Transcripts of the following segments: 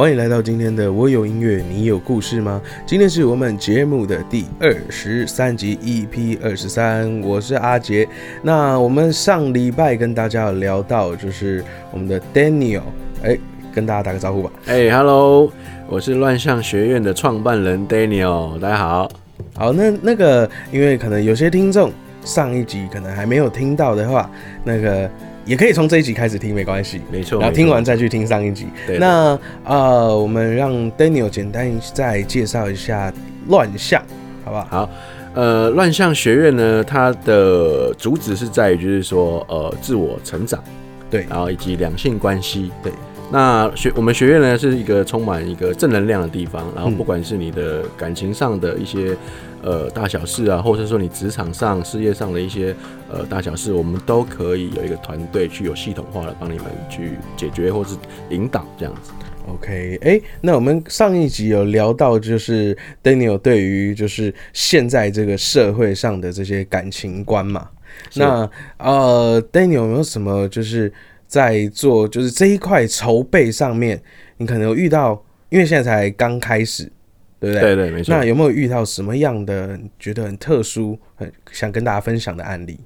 欢迎来到今天的我有音乐，你有故事吗？今天是我们节目的第二十三集，EP 二十三，我是阿杰。那我们上礼拜跟大家聊到，就是我们的 Daniel，哎，跟大家打个招呼吧。哎、h e l l o 我是乱象学院的创办人 Daniel，大家好。好，那那个，因为可能有些听众上一集可能还没有听到的话，那个也可以从这一集开始听，没关系。没错，然后听完再去听上一集。对那呃，我们让 Daniel 简单再介绍一下乱象，好不好？好，呃，乱象学院呢，它的主旨是在于就是说，呃，自我成长，对然后以及两性关系，对。那学我们学院呢是一个充满一个正能量的地方，然后嗯不管是你的感情上的一些呃大小事啊，或者说你职场上、事业上的一些呃大小事，我们都可以有一个团队去有系统化的帮你们去解决或是引导这样子。OK，哎、那我们上一集有聊到，就是 Daniel 对于就是现在这个社会上的这些感情观嘛。那呃，Daniel 有没有什么就是在做就是这一块筹备上面，你可能有遇到，因为现在才刚开始，对不对？对对，没错。那有没有遇到什么样的觉得很特殊、很想跟大家分享的案例？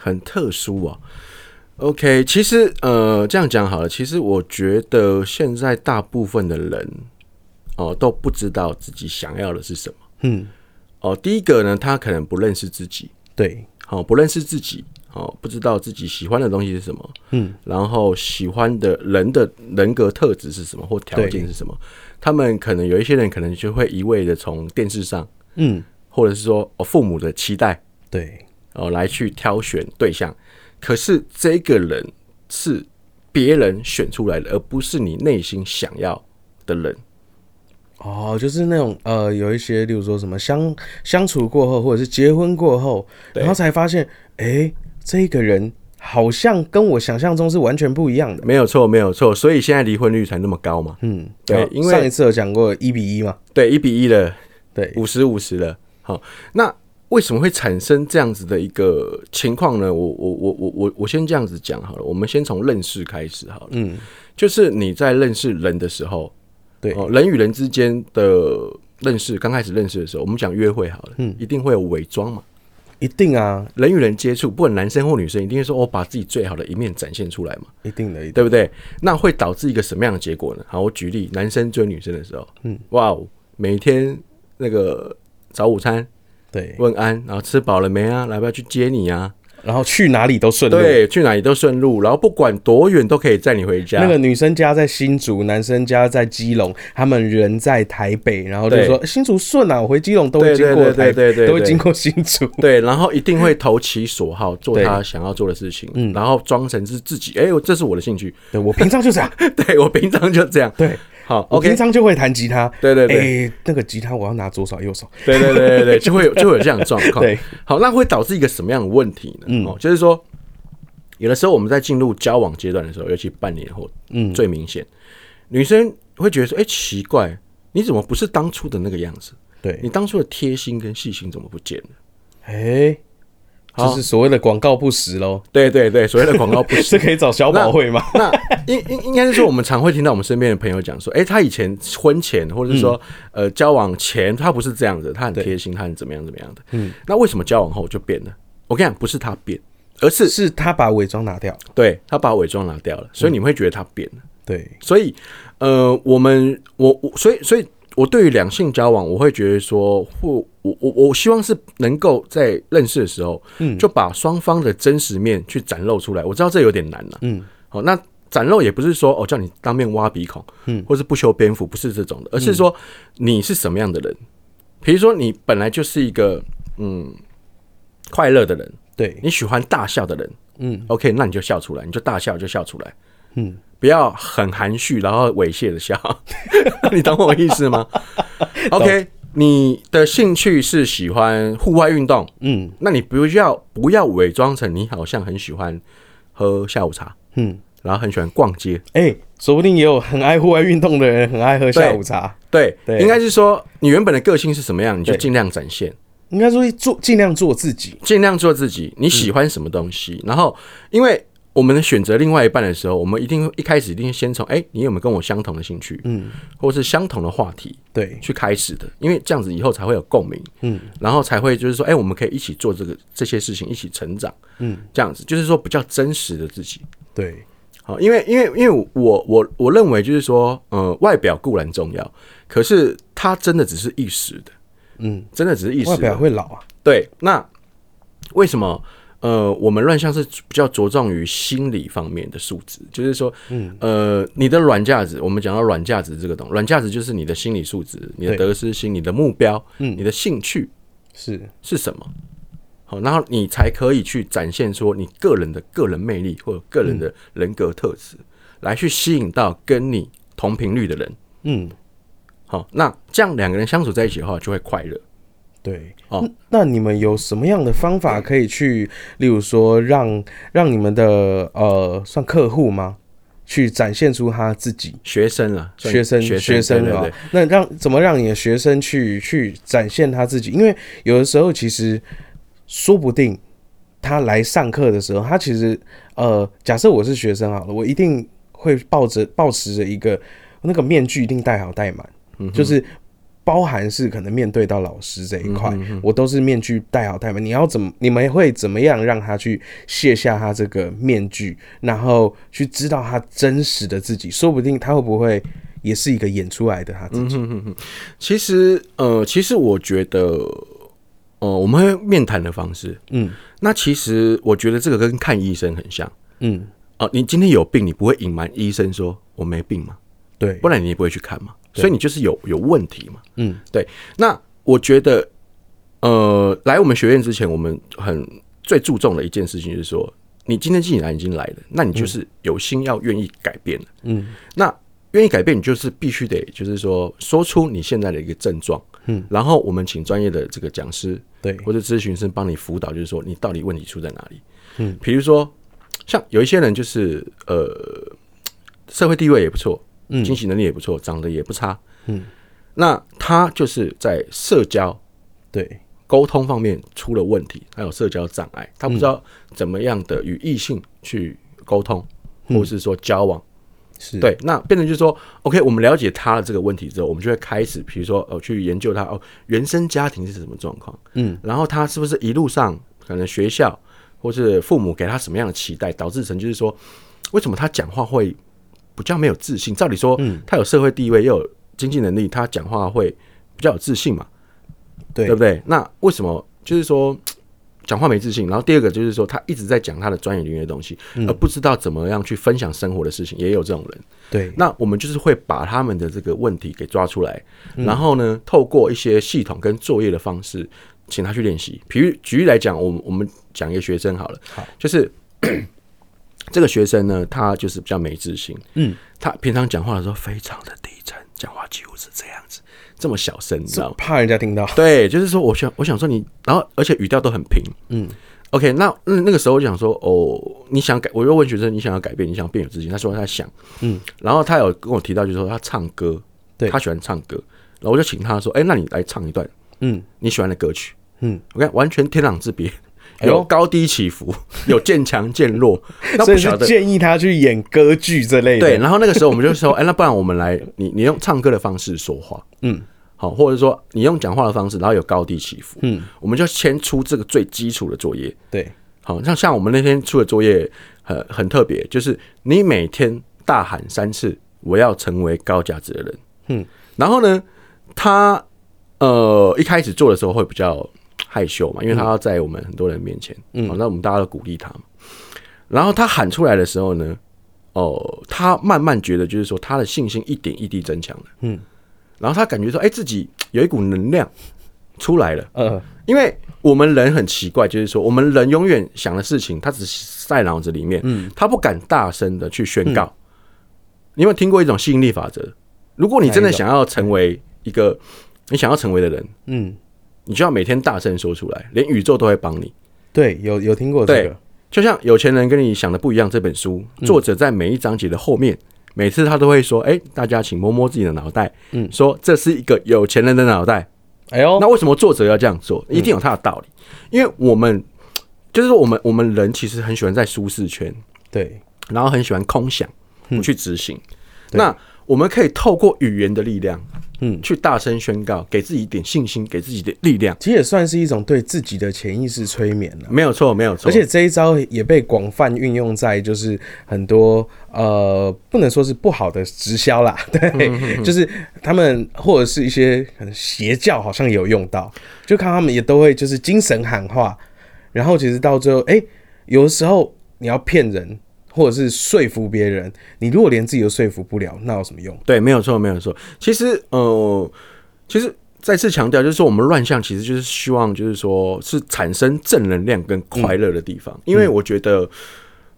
很特殊啊。OK，其实呃，这样讲好了。其实我觉得现在大部分的人哦、都不知道自己想要的是什么。嗯，哦，第一个呢，他可能不认识自己，对，好、不认识自己，哦，不知道自己喜欢的东西是什么，嗯，然后喜欢的人的人格特质是什么或条件是什么。他们可能有一些人可能就会一味的从电视上，嗯，或者是说哦父母的期待，对，哦，来去挑选对象。可是这个人是别人选出来的，而不是你内心想要的人。哦，就是那种呃，有一些，例如说什么相相处过后，或者是结婚过后，然后才发现，哎，这个人好像跟我想象中是完全不一样的。没有错，没有错。所以现在离婚率才那么高嘛。嗯，对因为上一次有讲过一比一嘛，对，一比一了，对，五十五十了。好，那为什么会产生这样子的一个情况呢？我我我我我我先这样子讲好了。我们先从认识开始好了。嗯，就是你在认识人的时候，对，哦，人与人之间的认识，刚开始认识的时候，我们讲约会好了，嗯，一定会有伪装嘛。一定啊，人与人接触，不管男生或女生，一定会说我、哦、把自己最好的一面展现出来嘛，一定的，一定对不对？那会导致一个什么样的结果呢？好，我举例，男生追女生的时候，嗯，哇哦，每天那个早午餐对，问安，然后吃饱了没啊？来不要去接你啊？然后去哪里都顺路。对，去哪里都顺路，然后不管多远都可以载你回家。那个女生家在新竹，男生家在基隆，他们人在台北，然后就说新竹顺啊，我回基隆都会经过对对对都会经过新竹。对，然后一定会投其所好，做他想要做的事情，嗯然后装成是自己，哎、这是我的兴趣，对 我平常就这样，对我平常就这样。对好我平常就会弹吉他。对对对，哎，那个吉他我要拿左手右手。对对对对对，就会有就会有这样的状况。对，好，那会导致一个什么样的问题呢？嗯哦，就是说，有的时候我们在进入交往阶段的时候，尤其半年后，嗯最明显，女生会觉得说，哎、奇怪，你怎么不是当初的那个样子？对你，当初的贴心跟细心怎么不见了？哎，好就是所谓的广告不实喽。对对对，所谓的广告不这实。可以找小宝会吗？那 应应应该是说，我们常会听到我们身边的朋友讲说，哎、他以前婚前或者是说、呃交往前，他不是这样子，他很贴心，他很怎么样怎么样的。嗯，那为什么交往后就变了？我跟你讲，不是他变，而是是他把伪装拿掉。对他把伪装拿掉了，所以你会觉得他变了。对，所以呃，我们我我所以所以。我对于两性交往，我会觉得说，或我我我希望是能够在认识的时候，嗯，就把双方的真实面去展露出来。我知道这有点难了，嗯，好，那展露也不是说哦叫你当面挖鼻孔，嗯，或是不修边幅，不是这种的，而是说你是什么样的人。比如说你本来就是一个嗯快乐的人，对，你喜欢大笑的人，嗯，OK，那你就笑出来，你就大笑就笑出来，嗯，不要很含蓄，然后猥亵的笑，你懂我意思吗？OK，你的兴趣是喜欢户外运动，嗯那你不要不要伪装成你好像很喜欢喝下午茶，嗯，然后很喜欢逛街。哎，说不定也有很爱户外运动的人，很爱喝下午茶。对，对应该是说你原本的个性是什么样，你就对尽量展现，应该说做尽量做自己。尽量做自己。你喜欢什么东西，然后因为我们选择另外一半的时候，我们一定一开始一定先从哎，你有没有跟我相同的兴趣，嗯，或是相同的话题对，去开始的，因为这样子以后才会有共鸣，嗯，然后才会就是说，哎，我们可以一起做这个这些事情，一起成长，嗯，这样子就是说比较真实的自己。对，好，因为因为因为我我我认为就是说，呃，外表固然重要，可是它真的只是一时的，嗯，真的只是一时外的。表会老啊，对，那为什么呃，我们乱象是比较着重于心理方面的素质？就是说，嗯，呃，你的软价值，我们讲到软价值这个东，软价值就是你的心理素质、你的得失心、你的目标、嗯你的兴趣是，是什么？好，然后你才可以去展现说你个人的个人魅力或者个人的人格特质，来去吸引到跟你同频率的人。嗯，好，那这样两个人相处在一起的话，就会快乐。对。哦嗯那你们有什么样的方法可以去，例如说让让你们的呃算客户吗？去展现出他自己，学生啊，算学生学学生啊那让怎么让你的学生去去展现他自己？因为有的时候其实说不定他来上课的时候，他其实呃，假设我是学生好了，我一定会抱着抱持着一个那个面具一定戴好戴满，嗯就是。包含是可能面对到老师这一块，嗯我都是面具戴好戴满。你要怎么？你们会怎么样让他去卸下他这个面具，然后去知道他真实的自己？说不定他会不会也是一个演出来的他自己？其实呃，其实我觉得，呃，我们会面谈的方式，嗯那其实我觉得这个跟看医生很像。嗯，哦、你今天有病，你不会隐瞒医生说我没病嘛，对，不然你也不会去看嘛。所以你就是有有问题嘛。嗯。对。那我觉得，呃，来我们学院之前，我们很最注重的一件事情就是说，你今天既然已经来了，那你就是有心要愿意改变了。嗯。那愿意改变，你就是必须得，就是说说出你现在的一个症状，嗯，然后我们请专业的这个讲师对，或者咨询师帮你辅导，就是说你到底问题出在哪里，嗯，比如说像有一些人就是呃社会地位也不错，嗯。经济能力也不错，长得也不差，嗯，那他就是在社交对，沟通方面出了问题，还有社交障碍，他不知道怎么样的与异性去沟通，或是说交往。是，对，那变成就是说，OK，我们了解他的这个问题之后，我们就会开始，比如说，呃，去研究他哦，原生家庭是什么状况，嗯，然后他是不是一路上可能学校或是父母给他什么样的期待，导致成就是说，为什么他讲话会比较没有自信？照理说，嗯他有社会地位又有经济能力，他讲话会比较有自信嘛，对对不对？那为什么就是说讲话没自信？然后第二个就是说，他一直在讲他的专业领域的东西，嗯而不知道怎么样去分享生活的事情，也有这种人。对，那我们就是会把他们的这个问题给抓出来，嗯然后呢，透过一些系统跟作业的方式，请他去练习。比如举例来讲，我们我们讲一个学生好了，好就是这个学生呢，他就是比较没自信，嗯，他平常讲话的时候非常的低沉，讲话几乎是这样子，这么小声，你知道吗？怕人家听到，对，就是说，我想，我想说你，然后而且语调都很平。嗯。OK，那那那个时候我就想说，哦，你想改，我又问学生，你想要改变，你想变有自信？他说他想，嗯，然后他有跟我提到，就是说他唱歌，对。他喜欢唱歌，然后我就请他说，哎、那你来唱一段嗯。你喜欢的歌曲。嗯，OK，完全天壤之别，有高低起伏，有渐强渐弱。那所以是不晓得。建议他去演歌剧这类的，对，然后那个时候我们就说，哎、那不然我们来，你你用唱歌的方式说话，嗯。好，或者说你用讲话的方式，然后有高低起伏，嗯，我们就先出这个最基础的作业。对，好，像像我们那天出的作业很很特别，就是你每天大喊三次“我要成为高价值的人”，嗯，然后呢，他呃一开始做的时候会比较害羞嘛，因为他要在我们很多人面前，嗯，那我们大家都鼓励他嘛。然后他喊出来的时候呢，哦，他慢慢觉得就是说他的信心一点一滴增强了，嗯，然后他感觉说，哎、自己有一股能量出来了，呃，因为我们人很奇怪，就是说我们人永远想的事情，他只是在脑子里面，嗯，他不敢大声的去宣告。你有没有听过一种吸引力法则？如果你真的想要成为一个你想要成为的人，嗯，你就要每天大声说出来，连宇宙都会帮你。对，有有听过这个，就像有钱人跟你想的不一样，这本书嗯作者在每一章节的后面，每次他都会说：“哎、大家请摸摸自己的脑袋，嗯说这是一个有钱人的脑袋。”哎呦，那为什么作者要这样做？一定有他的道理，因为我们就是说，我们我们人其实很喜欢在舒适圈，对，然后很喜欢空想，不去执行。对那我们可以透过语言的力量，嗯去大声宣告，给自己一点信心，给自己的力量。其实也算是一种对自己的潜意识催眠了。没有错，没有错。而且这一招也被广泛运用在就是很多呃，不能说是不好的直销啦，对，就是他们或者是一些可能邪教好像也有用到，就看他们也都会就是精神喊话，然后其实到最后，哎、有的时候你要骗人或者是说服别人，你如果连自己都说服不了，那有什么用？对，没有错，没有错。其实，呃，其实再次强调，就是说我们乱象其实就是希望，就是说是产生正能量跟快乐的地方。因为我觉得，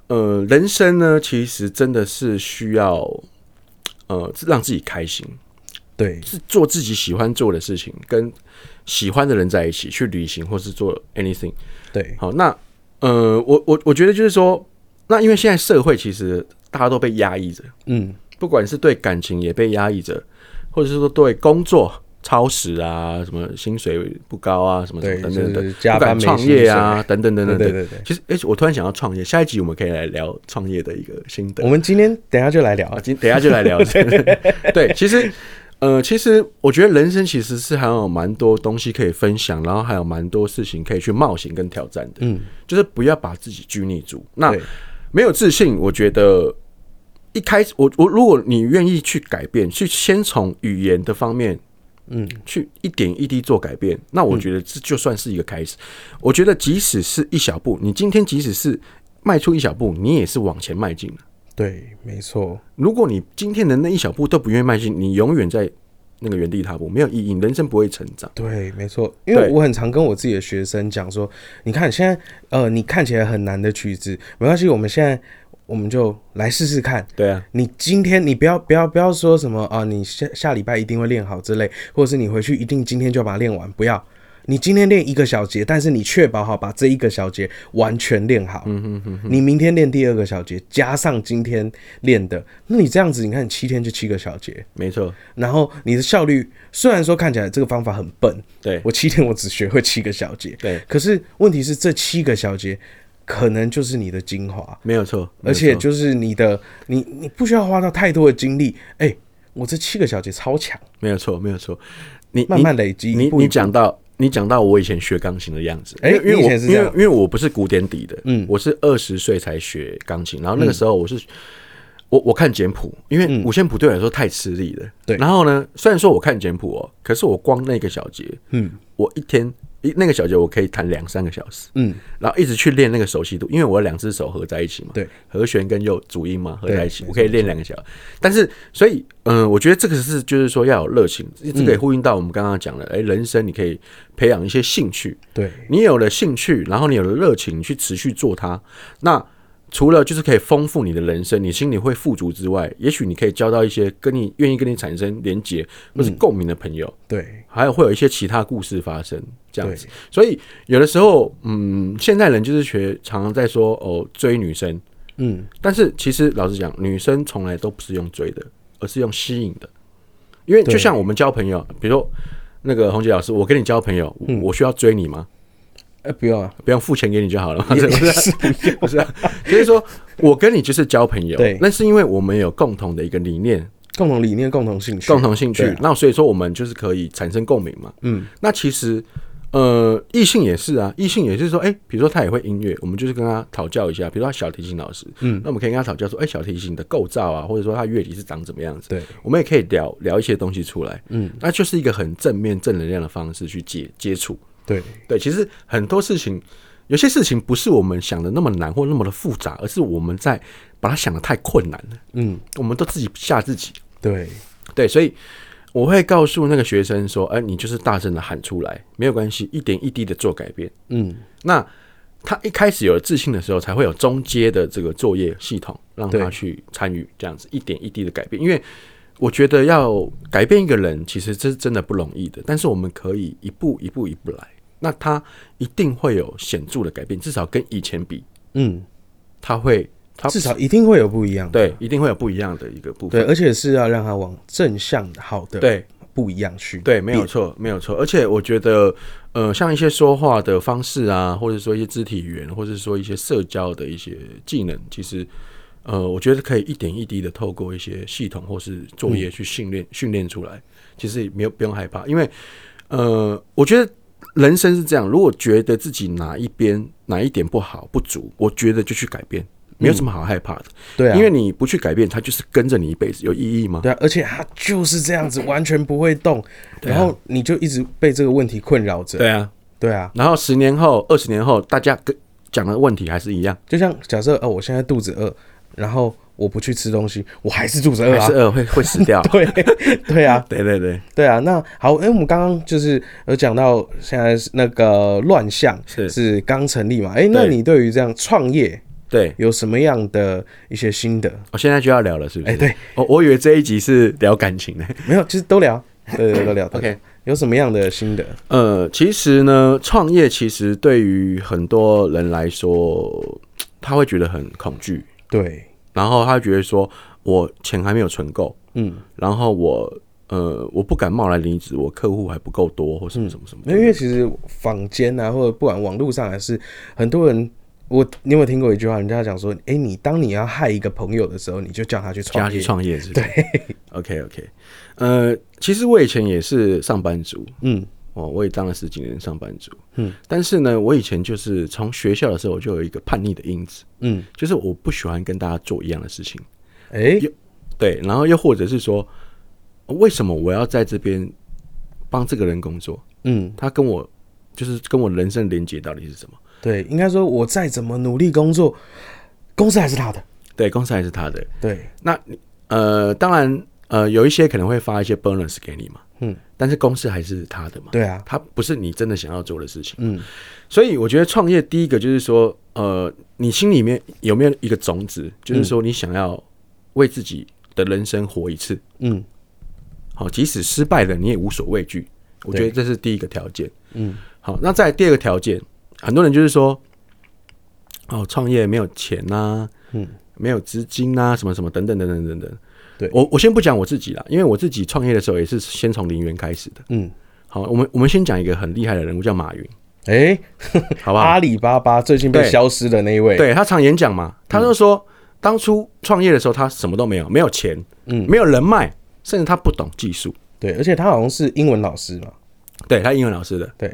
呃，人生呢，其实真的是需要，呃，让自己开心，对，是做自己喜欢做的事情，跟喜欢的人在一起去旅行，或是做 anything。对，好，那呃，我我我觉得就是说，那因为现在社会其实大家都被压抑着。嗯，不管是对感情也被压抑着，或者是说对工作超时啊，什么薪水不高啊，什么什对，么等等等，就是加不敢创班没薪业啊，等等等等等。对对对对其实，哎、我突然想要创业，下一集我们可以来聊创业的一个心得我。们今天等一下就来聊啊，，今等一下就来聊。对，其实，呃，其实我觉得人生其实是还有蛮多东西可以分享，然后还有蛮多事情可以去冒险跟挑战的。嗯，就是不要把自己拘泥住。那对没有自信，我觉得一开始，我我如果你愿意去改变，去先从语言的方面，嗯，去一点一滴做改变，那我觉得这就算是一个开始。我觉得即使是一小步，你今天即使是迈出一小步，你也是往前迈进了。对，没错，如果你今天的那一小步都不愿意迈进，你永远在那个原地踏步，没有意义，你人生不会成长。对，没错，因为我很常跟我自己的学生讲说，你看现在呃，你看起来很难的曲子，没关系，我们现在我们就来试试看。对啊，你今天你不要不要不要说什么啊，你下下礼拜一定会练好之类，或者是你回去一定今天就把它练完，不要。你今天练一个小节，但是你确保好把这一个小节完全练好。嗯哼哼你明天练第二个小节，加上今天练的，那你这样子，你看七天就七个小节，没错，然后你的效率虽然说看起来这个方法很笨，对。我七天我只学会七个小节，对，可是问题是这七个小节可能就是你的精华，没有错，而且就是你的你你不需要花到太多的精力，哎、我这七个小节超强，没有错，没有错。你慢慢累积，你你讲到你讲到我以前学钢琴的样子，哎因为因为我因为因为我不是古典底的，嗯。我是二十岁才学钢琴，然后那个时候我是。我我看简谱，因为五线谱对我来说太吃力了。嗯对。然后呢，虽然说我看简谱哦，可是我光那个小节，嗯。我一天一那个小节我可以弹两三个小时，嗯，然后一直去练那个熟悉度，因为我有两只手合在一起嘛，对，和弦跟右主音嘛合在一起，我可以练两个小时。但是，所以，嗯、我觉得这个是就是说要有热情，这个也呼应到我们刚刚讲的，哎、人生你可以培养一些兴趣，对。你有了兴趣，然后你有了热情，你去持续做它，那。除了就是可以丰富你的人生，你心里会富足之外，也许你可以交到一些跟你愿意跟你产生连结或是共鸣的朋友，对还有会有一些其他故事发生，这样子。所以有的时候，嗯，现代人就是学常常在说哦追女生，嗯但是其实老实讲，女生从来都不是用追的，而是用吸引的。因为就像我们交朋友，比如说那个红姐老师，我跟你交朋友，嗯我需要追你吗？哎、不用啊，不用付钱给你就好了嘛，也 是不是？不是啊，所以说我跟你就是交朋友，对。那是因为我们有共同的一个理念、共同理念、共同兴趣、共同兴趣。啊，那所以说我们就是可以产生共鸣嘛。嗯，那其实呃，异性也是啊，异性也是说，哎、比如说他也会音乐，我们就是跟他讨教一下，比如说他小提琴老师，嗯。那我们可以跟他讨教说，哎、小提琴的构造啊，或者说他乐理是长怎么样子，对，我们也可以聊聊一些东西出来，嗯，那就是一个很正面、正能量的方式去接接触。对对，其实很多事情，有些事情不是我们想的那么难或那么的复杂，而是我们在把它想的太困难了，嗯我们都自己吓自己。对对，所以我会告诉那个学生说：“哎、你就是大声的喊出来，没有关系，一点一滴的做改变。嗯那他一开始有了自信的时候，才会有中阶的这个作业系统，让他去参与这样子一点一滴的改变。因为我觉得要改变一个人，其实这是真的不容易的，但是我们可以一步一步一步来，那它一定会有显著的改变，至少跟以前比，嗯，它会他至少一定会有不一样的，对，一定会有不一样的一个部分对，分。而且是要让它往正向的、好的对不一样去。对，没有错，没有错。而且我觉得，呃，像一些说话的方式啊，或者说一些肢体语言，或者说一些社交的一些技能，其实，呃，我觉得可以一点一滴的透过一些系统或是作业去训练训练出来。其实没有不用害怕，因为，呃，我觉得人生是这样，如果觉得自己哪一边哪一点不好不足，我觉得就去改变。没有什么好害怕的，对啊，因为你不去改变，它就是跟着你一辈子，有意义吗？对啊，而且它就是这样子，完全不会动，然后你就一直被这个问题困扰着。对啊，对啊，然后十年后、二十年后，大家跟讲的问题还是一样。就像假设哦，我现在肚子饿，然后我不去吃东西，我还是肚子饿，还是饿会会死掉。对，对啊，对对对，对啊。那好，哎，我们刚刚就是有讲到现在那个乱象是是刚成立嘛？哎，那你对于这样创业？对，有什么样的一些心得？我现在就要聊了，是不是？哎，对，我我以为这一集是聊感情的，没有，其实都聊，对对都聊。OK，有什么样的心得？呃，其实呢，创业其实对于很多人来说，他会觉得很恐惧，对，然后他觉得说，我钱还没有存够，嗯，然后我呃，我不敢贸然离职，我客户还不够多，或什么什么什么。因为其实坊间啊，或者不管网络上，还是很多人。我你有没有听过一句话？人家讲说，哎，你当你要害一个朋友的时候，你就叫他去创业。去创业是？对。OK OK，呃，其实我以前也是上班族，嗯，哦，我也当了十几年上班族，嗯，但是呢，我以前就是从学校的时候我就有一个叛逆的因子，嗯，就是我不喜欢跟大家做一样的事情，哎，对，然后又或者是说，为什么我要在这边帮这个人工作？嗯，他跟我就是跟我人生连接到底是什么？对，应该说，我再怎么努力工作，公司还是他的。对，公司还是他的。对，那呃，当然呃，有一些可能会发一些 bonus 给你嘛，嗯，但是公司还是他的嘛。对啊，他不是你真的想要做的事情。嗯，所以我觉得创业第一个就是说，呃，你心里面有没有一个种子，就是说你想要为自己的人生活一次。嗯，好，即使失败了，你也无所畏惧。我觉得这是第一个条件。嗯，好，那再第二个条件。很多人就是说，哦，创业没有钱呐，嗯，没有资金呐，什么什么等等等等等等。对我，我先不讲我自己了，因为我自己创业的时候也是先从零元开始的。嗯，好，我们我们先讲一个很厉害的人物，叫马云。哎，好不好？阿里巴巴最近被消失的那一位，对他常演讲嘛，他就说，当初创业的时候他什么都没有，没有钱，嗯，没有人脉，甚至他不懂技术。对，而且他好像是英文老师嘛，对他英文老师的，对。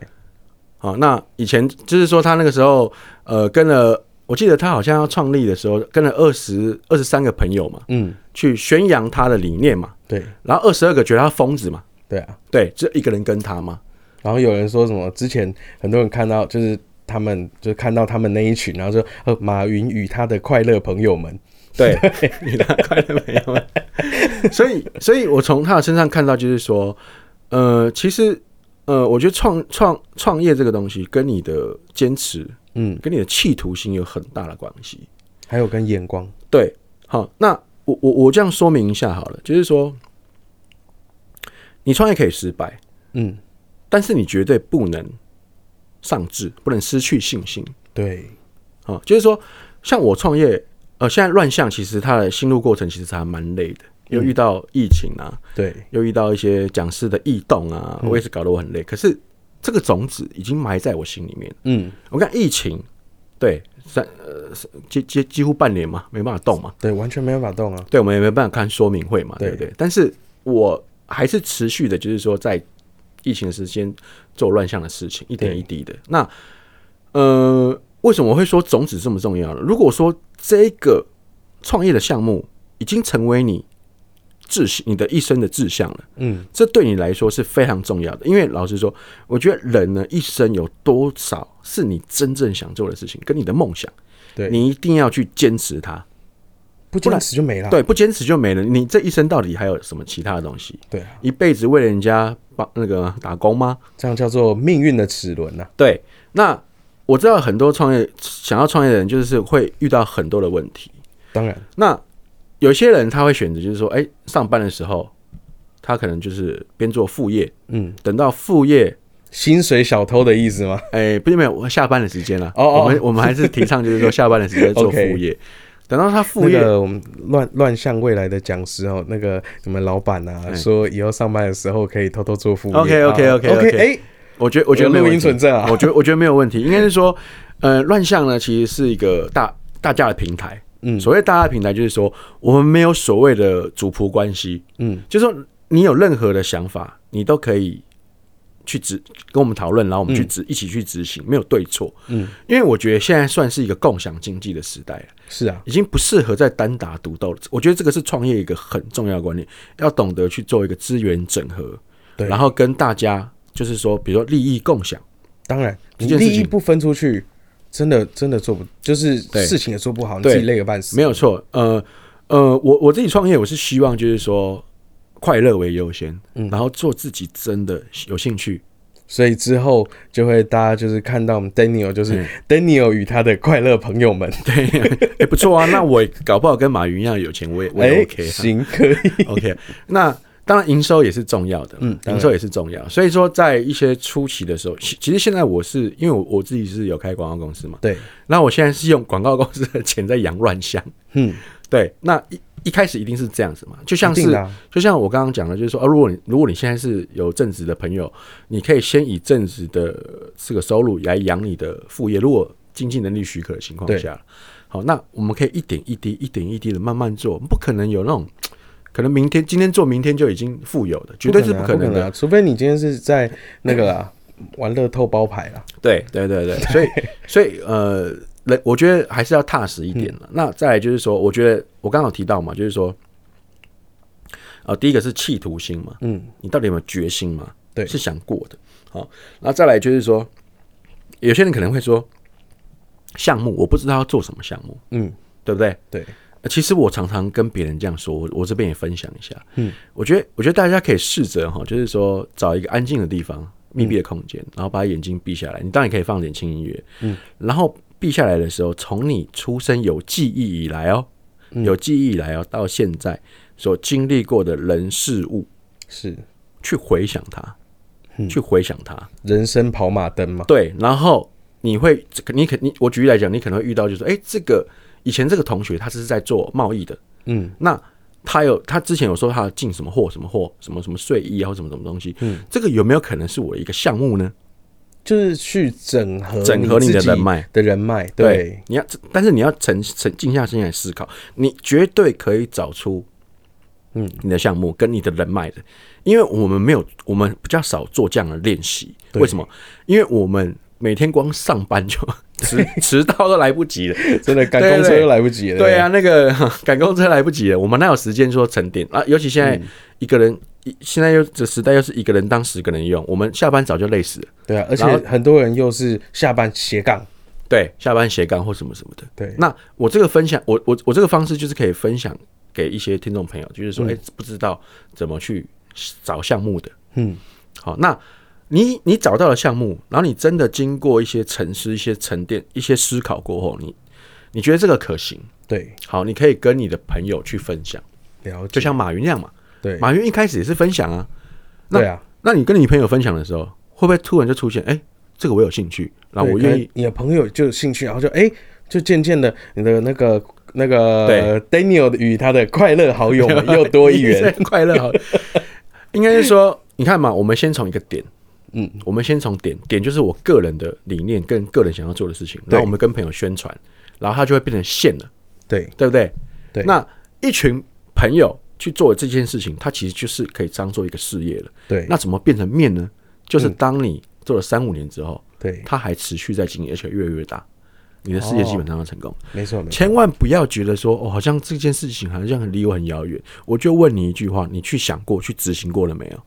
好，那以前就是说他那个时候，呃，跟了，我记得他好像要创立的时候，跟了二十二十三个朋友嘛，嗯，去宣扬他的理念嘛，对，然后二十二个觉得他疯子嘛，对啊，对，就一个人跟他嘛，然后有人说什么，之前很多人看到就是他们就看到他们那一群，然后说，呃，马云与他的快乐朋友们，对，与他快乐朋友们，所以，所以我从他的身上看到就是说，呃，其实。呃，我觉得创创创业这个东西跟你的坚持，嗯，跟你的企图心有很大的关系，还有跟眼光。对，好，那我我我这样说明一下好了，就是说，你创业可以失败，嗯，但是你绝对不能丧志，不能失去信心。对，啊，就是说，像我创业，呃，现在乱象，其实它的心路过程其实还蛮累的。又遇到疫情啊，对，又遇到一些讲师的异动啊，我也是搞得我很累。可是这个种子已经埋在我心里面。嗯，我看疫情，对，三呃几几几乎半年嘛，没办法动嘛，对，完全没办法动啊。对，我们也没办法看说明会嘛，对不对？但是我还是持续的，就是说在疫情的时间做乱象的事情，一点一滴的。那呃，为什么我会说种子这么重要呢？如果说这个创业的项目已经成为你。志向，你的一生的志向了，嗯，这对你来说是非常重要的。因为老实说，我觉得人呢一生有多少是你真正想做的事情，跟你的梦想，对你一定要去坚持它，不坚持就没了。对，不坚持就没了。你这一生到底还有什么其他的东西？对，一辈子为了人家帮那个打工吗？这样叫做命运的齿轮呐。对，那我知道很多创业想要创业的人，就是会遇到很多的问题。当然，那。有些人他会选择，就是说，哎，上班的时候，他可能就是边做副业，嗯，等到副业薪水小偷的意思吗？哎，不是没有，我下班的时间了。哦哦，我们我们还是提倡，就是说下班的时间做副业。等到他副业，那个我们乱乱向未来的讲师哦，那个什么老板啊，说以后上班的时候可以偷偷做副业。OK OK OK OK，哎，我觉得我觉得没有录音存证啊我觉得我觉得没有问题，应该是说，呃，乱象呢其实是一个大大家的平台。嗯所谓大家的平台，就是说我们没有所谓的主仆关系，嗯，就是说你有任何的想法，你都可以去执跟我们讨论，然后我们去执、一起去执行，没有对错。嗯，因为我觉得现在算是一个共享经济的时代了。是啊，已经不适合再单打独斗了。我觉得这个是创业一个很重要的观念，要懂得去做一个资源整合，对然后跟大家就是说，比如说利益共享，当然，你利益不分出去，真的真的做不，就是事情也做不好，你自己累个半死。没有错。呃呃，我我自己创业，我是希望就是说快乐为优先，嗯然后做自己真的有兴趣。所以之后就会大家就是看到我们 Daniel，就是嗯 Daniel 与他的快乐朋友们。对，哎、不错啊，那我搞不好跟马云一样有钱，我也我也哎 OK 啊、行，可以。OK，那当然营收也是重要的，嗯营收也是重要。所以说，在一些初期的时候，其其实现在我是因为我我自己是有开广告公司嘛，对，那我现在是用广告公司的钱在养乱象。嗯，对，那一一开始一定是这样子嘛，就像是就像我刚刚讲的，就是说，啊，如果你如果你现在是有正职的朋友，你可以先以正职的这个收入来养你的副业，如果经济能力许可的情况下，好，那我们可以一点一滴、一点一滴的慢慢做，不可能有那种。可能明天今天做，明天就已经富有的，绝对是不不可能的。啊，除非你今天是在那个啊玩乐透包牌啦。对对对对，所以 所以呃，人我觉得还是要踏实一点嗯了。那再来就是说，我觉得我刚好提到嘛，就是说，呃，第一个是企图心嘛，嗯，你到底有没有决心嘛？对是想过的。好，然后再来就是说，有些人可能会说，项目我不知道要做什么项目，嗯，对不对？对，呃其实我常常跟别人这样说，我我这边也分享一下。嗯，我觉得我觉得大家可以试着哈，就是说找一个安静的地方、密闭的空间，然后把眼睛闭下来。你当然可以放点轻音乐，嗯，然后闭下来的时候，从你出生有记忆以来哦，有记忆以来哦，到现在所经历过的人事物，是去回想它，去回想它。人生跑马灯嘛。对，然后你会，你可你我举例来讲，你可能会遇到就是说，哎，这个以前这个同学他是在做贸易的，嗯，那他有他之前有说他进什么货什么货什么什么税衣啊或什么什么东西，嗯，这个有没有可能是我的一个项目呢？就是去整合整合你的人脉的人脉。对，你要，但是你要沉沉静下心来思考，你绝对可以找出，嗯，你的项目跟你的人脉的，因为我们没有，我们比较少做这样的练习。为什么？因为我们每天光上班就 迟 迟到都来不及了。真的赶公车都来不及了。对啊，那个赶公车来不及了，我们哪有时间说沉淀啊？尤其现在一个人，一现在又这时代又是一个人当十个人用，我们下班早就累死了。对啊，而且很多人又是下班斜杠。对，下班斜杠或什么什么的。对，那我这个分享，我我我这个方式就是可以分享给一些听众朋友，就是说，哎、不知道怎么去找项目的。嗯，好，那你你找到了项目，然后你真的经过一些沉思、一些沉淀、一些思考过后，你你觉得这个可行？对，好，你可以跟你的朋友去分享，了解。就像马云那样嘛。对，马云一开始也是分享啊。那对啊，那你跟你朋友分享的时候，会不会突然就出现，哎、这个我有兴趣，然后我愿意你的朋友就有兴趣，然后就哎、就渐渐的你的那个那个对 Daniel 与他的快乐好友们又多一 员。快乐好。应该是说，你看嘛，我们先从一个点，嗯，我们先从点点就是我个人的理念跟个人想要做的事情，然后我们跟朋友宣传，然后它就会变成线了，对对不对？对那一群朋友去做这件事情，它其实就是可以当做一个事业了。对，那怎么变成面呢？就是当你做了三五年之后，对，它还持续在经营，而且越来越大，你的事业基本上要成功。没错没错。千万不要觉得说，哦，好像这件事情好像很离我很遥远。我就问你一句话，你去想过、去执行过了没有？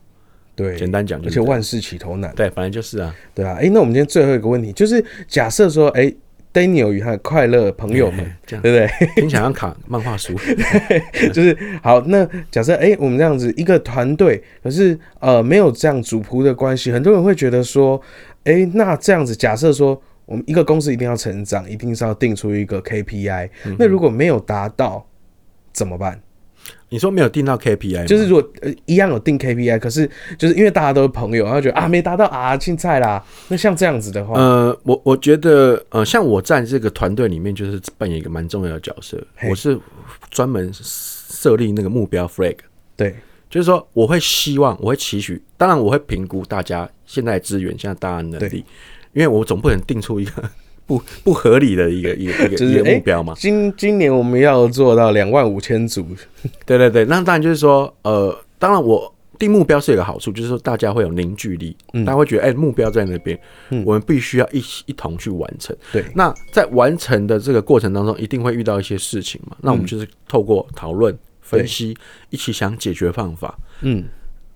对，简单讲就是而且万事起头难。对，反正就是啊，对啊，哎、那我们今天最后一个问题就是，假设说，哎、d a n i e l 与他的快乐朋友们，这样对不对？听起来像卡漫画书。就是好，那假设哎、我们这样子一个团队，可是呃没有这样主仆的关系，很多人会觉得说，哎、那这样子假设说，我们一个公司一定要成长，一定是要定出一个 KPI，、那如果没有达到怎么办？你说没有定到 KPI，就是如果呃一样有定 KPI，可是就是因为大家都是朋友，然后觉得啊没达到啊青菜啦，那像这样子的话，呃，我我觉得呃，像我在这个团队里面，就是扮演一个蛮重要的角色，我是专门设立那个目标 flag。对。就是说，我会希望，我会期许，当然我会评估大家现在的资源，现在大家能力，因为我总不能定出一个不不合理的一个一个一个 一个就是诶目标嘛。今今年我们要做到两万五千组，对对对，那当然就是说，呃，当然我定目标是有个好处，就是说大家会有凝聚力，嗯。大家会觉得，哎、目标在那边，我们必须要一起一同去完成。对。那在完成的这个过程当中，一定会遇到一些事情嘛，那我们就是透过讨论、分析，一起想解决方法，嗯，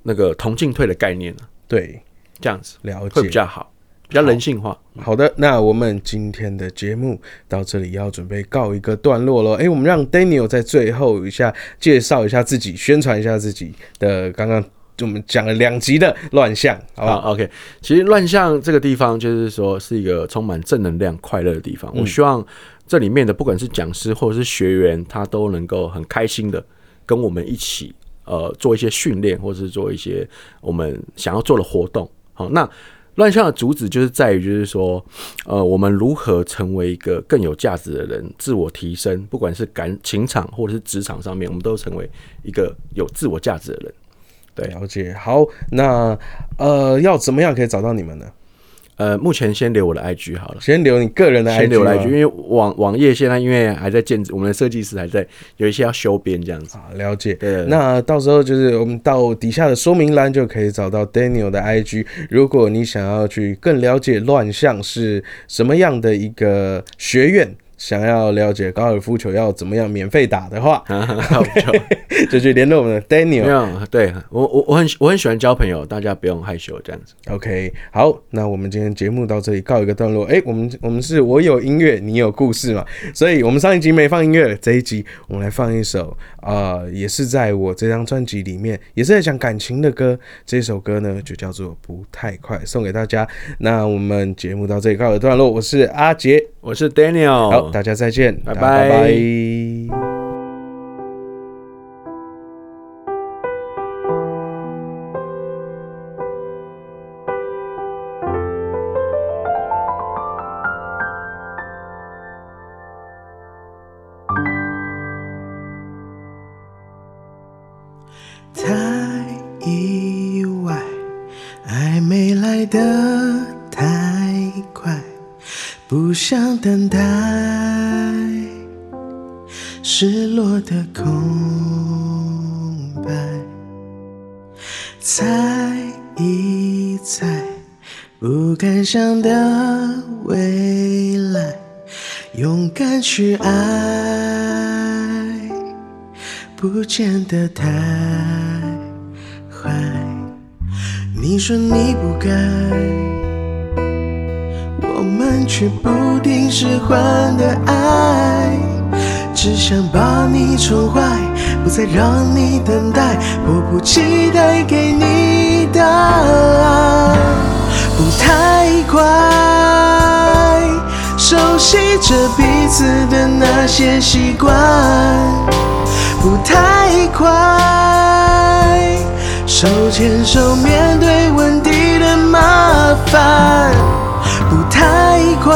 那个同进退的概念呢，对，这样子了会比。较好，比较人性化。好的，那我们今天的节目到这里要准备告一个段落了。诶，我们让 Daniel 在最后一下介绍一下自己，宣传一下自己的刚刚我们讲了两集的乱象，好不好？好，OK。其实乱象这个地方，就是说是一个充满正能量、快乐的地方。我希望这里面的不管是讲师或者是学员，他都能够很开心的跟我们一起，呃，做一些训练，或者是做一些我们想要做的活动。好，那乱象的主旨就是在于，就是说，呃，我们如何成为一个更有价值的人，自我提升，不管是感情场或者是职场上面，我们都成为一个有自我价值的人。对了解。好，那呃，要怎么样可以找到你们呢？呃，目前先留我的 IG 好了。先留你个人的 IG，先留 IG，因为网网页现在因为还在建制，我们的设计师还在有一些要修边这样子。啊，了解。对那到时候就是我们到底下的说明栏就可以找到 Daniel 的 IG。如果你想要去更了解乱象是什么样的一个学院，想要了解高尔夫球要怎么样免费打的话，就 就去联络我们的 Daniel。有，对我我我很我很喜欢交朋友，大家不用害羞这样子。OK，好，那我们今天节目到这里告一个段落。诶，我们我们是我有音乐，你有故事嘛？所以我们上一集没放音乐，这一集我们来放一首，呃，也是在我这张专辑里面，也是在讲感情的歌。这首歌呢，就叫做《不太快》，送给大家。那我们节目到这里告一个段落，我是阿杰，我是 Daniel，好，大家再见，拜拜。拜拜等待，失落的空白，猜一猜，不敢想的未来，勇敢去爱。不见得太坏。你说你不该，却不定时换的爱，只想把你宠坏，不再让你等待，迫不及待给你答案，不太快。熟悉着彼此的那些习惯，不太快。手牵手面对问题的麻烦，不太快。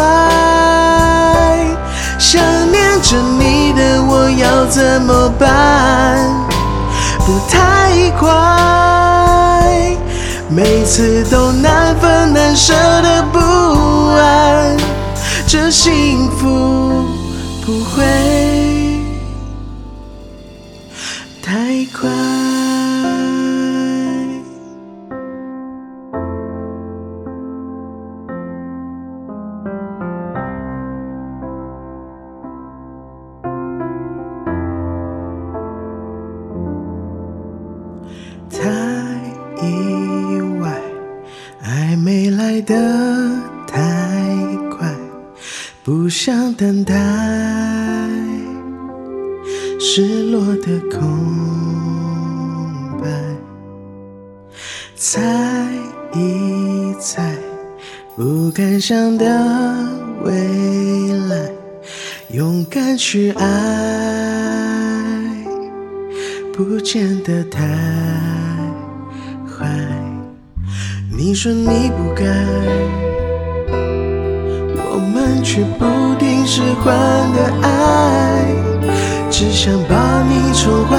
想念着你的我要怎么办？不太快，每次都难分难舍的不安，这幸福不会太意外，爱没来得太快，不想等待，失落的空白，猜一猜，不敢想的未来，勇敢去爱。不见得太坏。你说你不该，我们却不听使唤的爱，只想把你宠坏，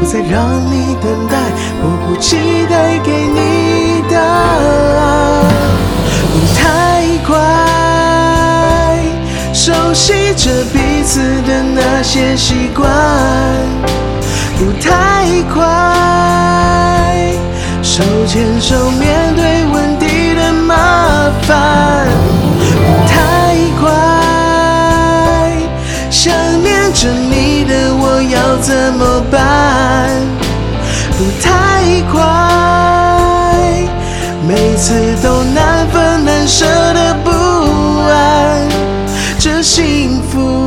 不再让你等待，迫不及待给你答案。不太快，熟悉着彼此的那些习惯。不太快，手牵手面对问题的麻烦。不太快，想念着你的我要怎么办？不太快，每次都难分难舍的不安，这幸福